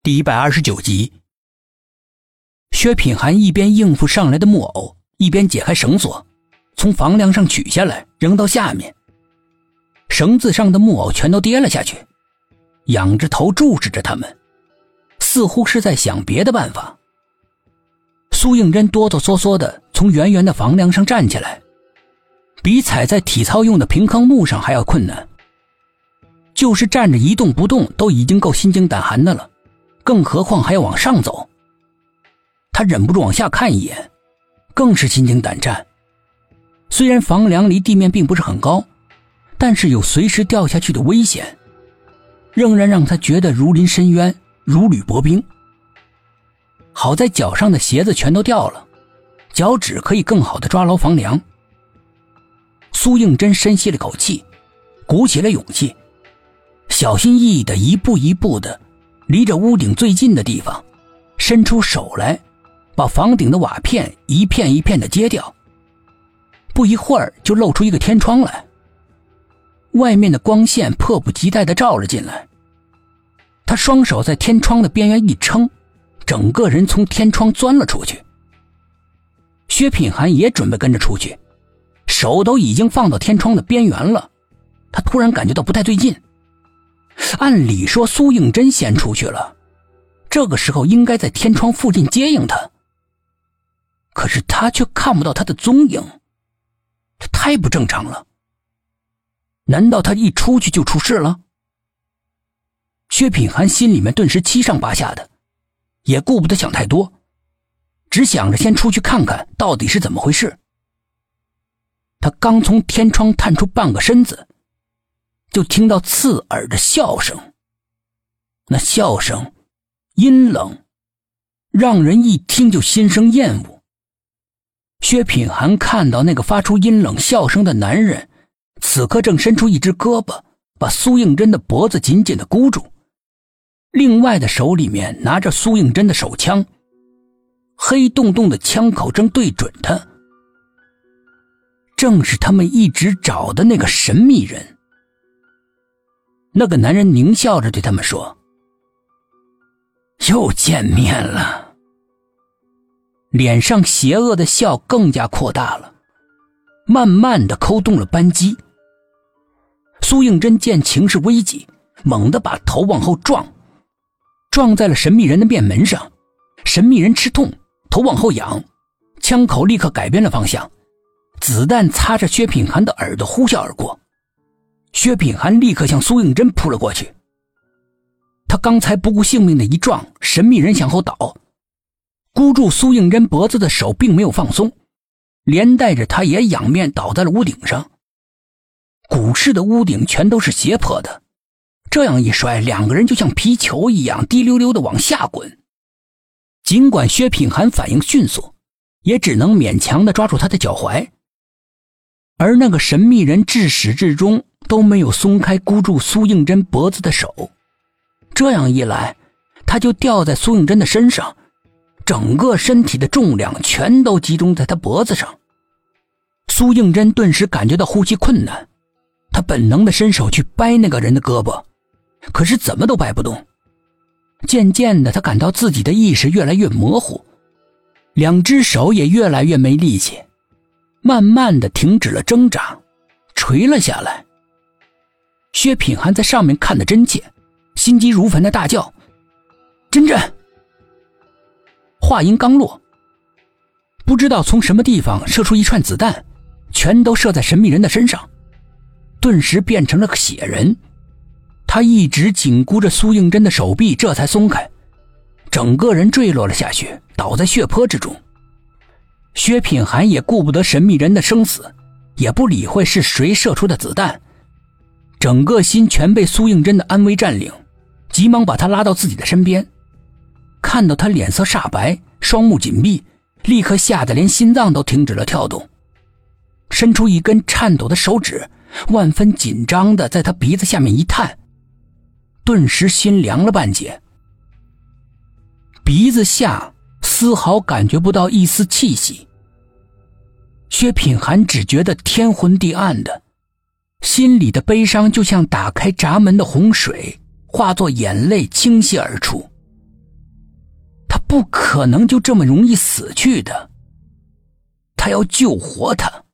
第一百二十九集，薛品涵一边应付上来的木偶，一边解开绳索，从房梁上取下来，扔到下面。绳子上的木偶全都跌了下去，仰着头注视着他们，似乎是在想别的办法。苏应真哆哆嗦嗦的从圆圆的房梁上站起来，比踩在体操用的平坑木上还要困难。就是站着一动不动，都已经够心惊胆寒的了。更何况还要往上走，他忍不住往下看一眼，更是心惊胆战。虽然房梁离地面并不是很高，但是有随时掉下去的危险，仍然让他觉得如临深渊，如履薄冰。好在脚上的鞋子全都掉了，脚趾可以更好的抓牢房梁。苏应真深吸了口气，鼓起了勇气，小心翼翼的一步一步的。离着屋顶最近的地方，伸出手来，把房顶的瓦片一片一片的揭掉。不一会儿，就露出一个天窗来。外面的光线迫不及待的照了进来。他双手在天窗的边缘一撑，整个人从天窗钻了出去。薛品涵也准备跟着出去，手都已经放到天窗的边缘了。他突然感觉到不太对劲。按理说，苏应真先出去了，这个时候应该在天窗附近接应他。可是他却看不到他的踪影，这太不正常了。难道他一出去就出事了？薛品涵心里面顿时七上八下的，也顾不得想太多，只想着先出去看看到底是怎么回事。他刚从天窗探出半个身子。就听到刺耳的笑声，那笑声阴冷，让人一听就心生厌恶。薛品涵看到那个发出阴冷笑声的男人，此刻正伸出一只胳膊，把苏应真的脖子紧紧的箍住，另外的手里面拿着苏应真的手枪，黑洞洞的枪口正对准他，正是他们一直找的那个神秘人。那个男人狞笑着对他们说：“又见面了。”脸上邪恶的笑更加扩大了，慢慢的扣动了扳机。苏应真见情势危急，猛地把头往后撞，撞在了神秘人的面门上。神秘人吃痛，头往后仰，枪口立刻改变了方向，子弹擦着薛品涵的耳朵呼啸而过。薛品涵立刻向苏应真扑了过去。他刚才不顾性命的一撞，神秘人向后倒，箍住苏应真脖子的手并没有放松，连带着他也仰面倒在了屋顶上。古式的屋顶全都是斜坡的，这样一摔，两个人就像皮球一样滴溜溜的往下滚。尽管薛品涵反应迅速，也只能勉强的抓住他的脚踝，而那个神秘人至始至终。都没有松开箍住苏应真脖子的手，这样一来，他就掉在苏应真的身上，整个身体的重量全都集中在他脖子上。苏应真顿时感觉到呼吸困难，他本能的伸手去掰那个人的胳膊，可是怎么都掰不动。渐渐的，他感到自己的意识越来越模糊，两只手也越来越没力气，慢慢的停止了挣扎，垂了下来。薛品涵在上面看得真切，心急如焚的大叫：“真真！”话音刚落，不知道从什么地方射出一串子弹，全都射在神秘人的身上，顿时变成了个血人。他一直紧箍着苏应真的手臂，这才松开，整个人坠落了下去，倒在血泊之中。薛品涵也顾不得神秘人的生死，也不理会是谁射出的子弹。整个心全被苏应真的安危占领，急忙把他拉到自己的身边。看到他脸色煞白，双目紧闭，立刻吓得连心脏都停止了跳动，伸出一根颤抖的手指，万分紧张的在他鼻子下面一探，顿时心凉了半截。鼻子下丝毫感觉不到一丝气息，薛品涵只觉得天昏地暗的。心里的悲伤就像打开闸门的洪水化作眼泪倾泻而出。他不可能就这么容易死去的。他要救活他。